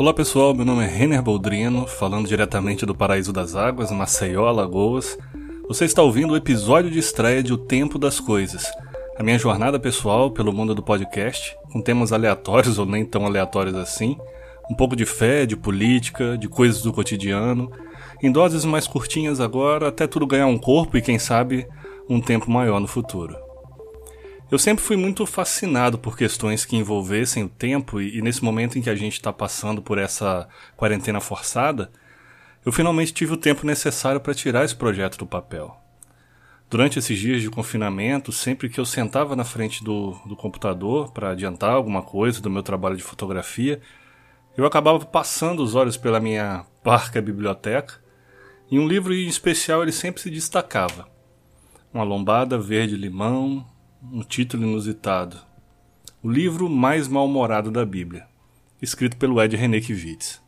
Olá pessoal, meu nome é Renner Boldrino, falando diretamente do Paraíso das Águas, Maceió, Alagoas. Você está ouvindo o episódio de estreia de O Tempo das Coisas, a minha jornada pessoal pelo mundo do podcast, com temas aleatórios ou nem tão aleatórios assim, um pouco de fé, de política, de coisas do cotidiano, em doses mais curtinhas agora, até tudo ganhar um corpo e quem sabe um tempo maior no futuro. Eu sempre fui muito fascinado por questões que envolvessem o tempo, e, nesse momento em que a gente está passando por essa quarentena forçada, eu finalmente tive o tempo necessário para tirar esse projeto do papel. Durante esses dias de confinamento, sempre que eu sentava na frente do, do computador para adiantar alguma coisa do meu trabalho de fotografia, eu acabava passando os olhos pela minha parca biblioteca e um livro em especial ele sempre se destacava. Uma lombada verde-limão, um título inusitado. O livro mais mal-humorado da Bíblia, escrito pelo Ed Renekiewicz.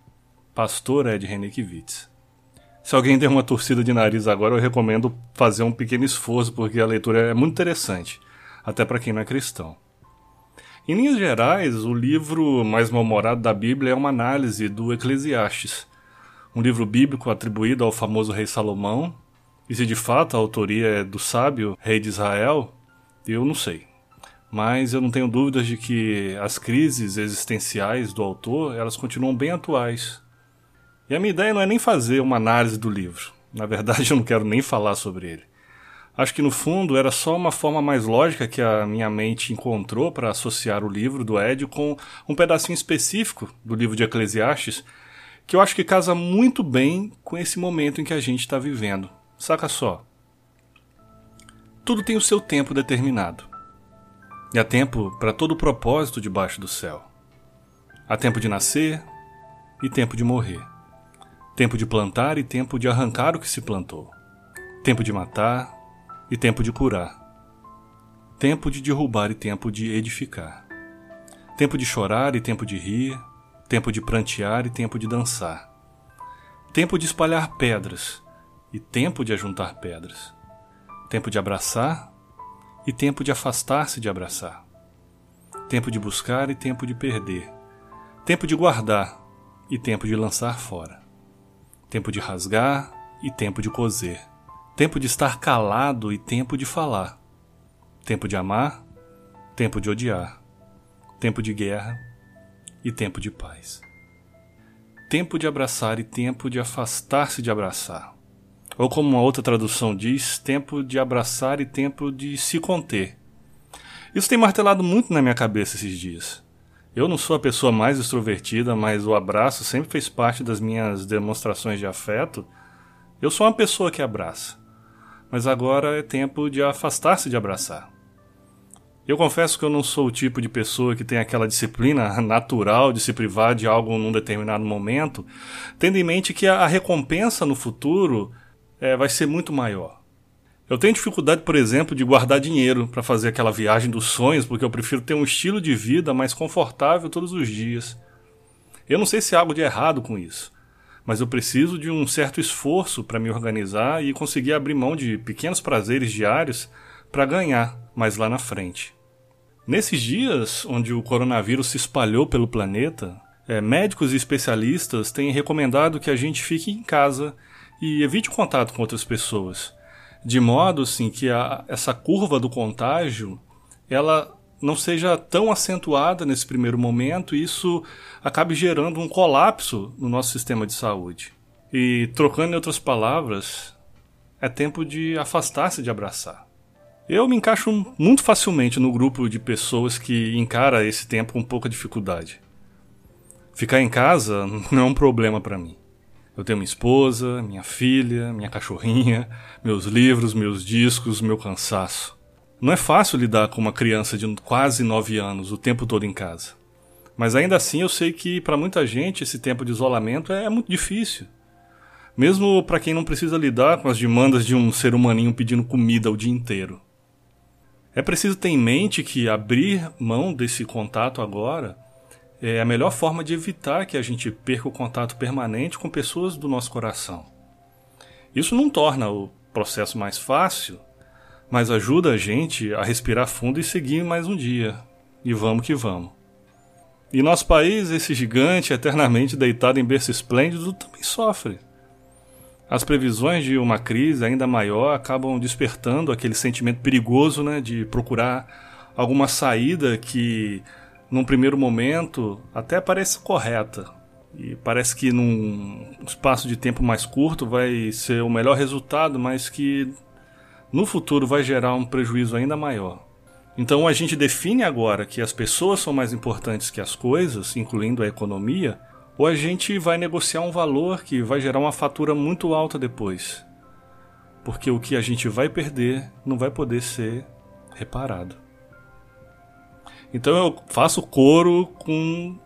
Pastor Ed Renekiewicz. Se alguém der uma torcida de nariz agora, eu recomendo fazer um pequeno esforço, porque a leitura é muito interessante, até para quem não é cristão. Em linhas gerais, o livro mais mal-humorado da Bíblia é uma análise do Eclesiastes, um livro bíblico atribuído ao famoso rei Salomão, e se de fato a autoria é do sábio rei de Israel, eu não sei. Mas eu não tenho dúvidas de que as crises existenciais do autor, elas continuam bem atuais. E a minha ideia não é nem fazer uma análise do livro. Na verdade, eu não quero nem falar sobre ele. Acho que no fundo era só uma forma mais lógica que a minha mente encontrou para associar o livro do Ed com um pedacinho específico do livro de Eclesiastes, que eu acho que casa muito bem com esse momento em que a gente está vivendo. Saca só. Tudo tem o seu tempo determinado. E há tempo para todo o propósito debaixo do céu. Há tempo de nascer e tempo de morrer. Tempo de plantar e tempo de arrancar o que se plantou. Tempo de matar e tempo de curar. Tempo de derrubar e tempo de edificar. Tempo de chorar e tempo de rir. Tempo de prantear e tempo de dançar. Tempo de espalhar pedras e tempo de ajuntar pedras Tempo de abraçar e tempo de afastar-se de abraçar. Tempo de buscar e tempo de perder. Tempo de guardar e tempo de lançar fora. Tempo de rasgar e tempo de coser. Tempo de estar calado e tempo de falar. Tempo de amar, tempo de odiar. Tempo de guerra e tempo de paz. Tempo de abraçar e tempo de afastar-se de abraçar. Ou como uma outra tradução diz, tempo de abraçar e tempo de se conter. Isso tem martelado muito na minha cabeça esses dias. Eu não sou a pessoa mais extrovertida, mas o abraço sempre fez parte das minhas demonstrações de afeto. Eu sou uma pessoa que abraça. Mas agora é tempo de afastar-se de abraçar. Eu confesso que eu não sou o tipo de pessoa que tem aquela disciplina natural de se privar de algo num determinado momento, tendo em mente que a recompensa no futuro é, vai ser muito maior. Eu tenho dificuldade, por exemplo, de guardar dinheiro para fazer aquela viagem dos sonhos, porque eu prefiro ter um estilo de vida mais confortável todos os dias. Eu não sei se há algo de errado com isso, mas eu preciso de um certo esforço para me organizar e conseguir abrir mão de pequenos prazeres diários para ganhar mais lá na frente. Nesses dias onde o coronavírus se espalhou pelo planeta, é, médicos e especialistas têm recomendado que a gente fique em casa e evite o contato com outras pessoas, de modo assim que a, essa curva do contágio ela não seja tão acentuada nesse primeiro momento e isso acabe gerando um colapso no nosso sistema de saúde. E trocando em outras palavras, é tempo de afastar-se de abraçar. Eu me encaixo muito facilmente no grupo de pessoas que encara esse tempo com pouca dificuldade. Ficar em casa não é um problema para mim. Eu tenho minha esposa, minha filha, minha cachorrinha, meus livros, meus discos, meu cansaço. Não é fácil lidar com uma criança de quase 9 anos o tempo todo em casa. Mas ainda assim eu sei que para muita gente esse tempo de isolamento é muito difícil. Mesmo para quem não precisa lidar com as demandas de um ser humaninho pedindo comida o dia inteiro. É preciso ter em mente que abrir mão desse contato agora é a melhor forma de evitar que a gente perca o contato permanente com pessoas do nosso coração. Isso não torna o processo mais fácil, mas ajuda a gente a respirar fundo e seguir mais um dia. E vamos que vamos. E nosso país, esse gigante eternamente deitado em berço esplêndido, também sofre. As previsões de uma crise ainda maior acabam despertando aquele sentimento perigoso né, de procurar alguma saída que, num primeiro momento, até parece correta. E parece que num espaço de tempo mais curto vai ser o melhor resultado, mas que no futuro vai gerar um prejuízo ainda maior. Então a gente define agora que as pessoas são mais importantes que as coisas, incluindo a economia, ou a gente vai negociar um valor que vai gerar uma fatura muito alta depois. Porque o que a gente vai perder não vai poder ser reparado. Então eu faço coro com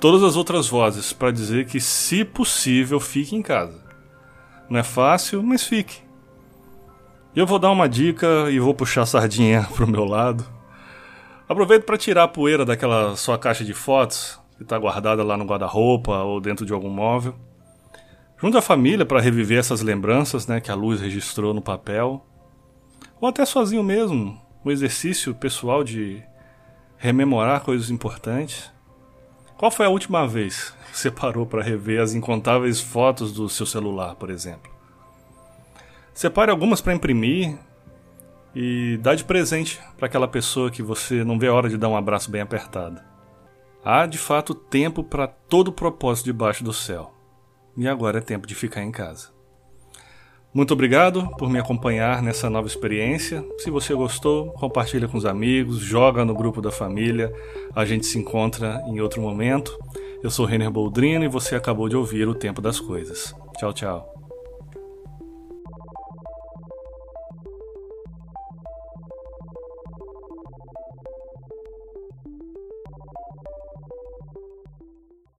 todas as outras vozes para dizer que, se possível, fique em casa. Não é fácil, mas fique. Eu vou dar uma dica e vou puxar a sardinha pro meu lado. Aproveito para tirar a poeira daquela sua caixa de fotos que está guardada lá no guarda-roupa ou dentro de algum móvel. Junta a família para reviver essas lembranças né, que a luz registrou no papel. Ou até sozinho mesmo, um exercício pessoal de rememorar coisas importantes. Qual foi a última vez que você parou para rever as incontáveis fotos do seu celular, por exemplo? Separe algumas para imprimir e dá de presente para aquela pessoa que você não vê a hora de dar um abraço bem apertado. Há de fato tempo para todo propósito debaixo do céu. E agora é tempo de ficar em casa. Muito obrigado por me acompanhar nessa nova experiência. Se você gostou, compartilha com os amigos, joga no grupo da família. A gente se encontra em outro momento. Eu sou Renner Boldrino e você acabou de ouvir O Tempo das Coisas. Tchau, tchau.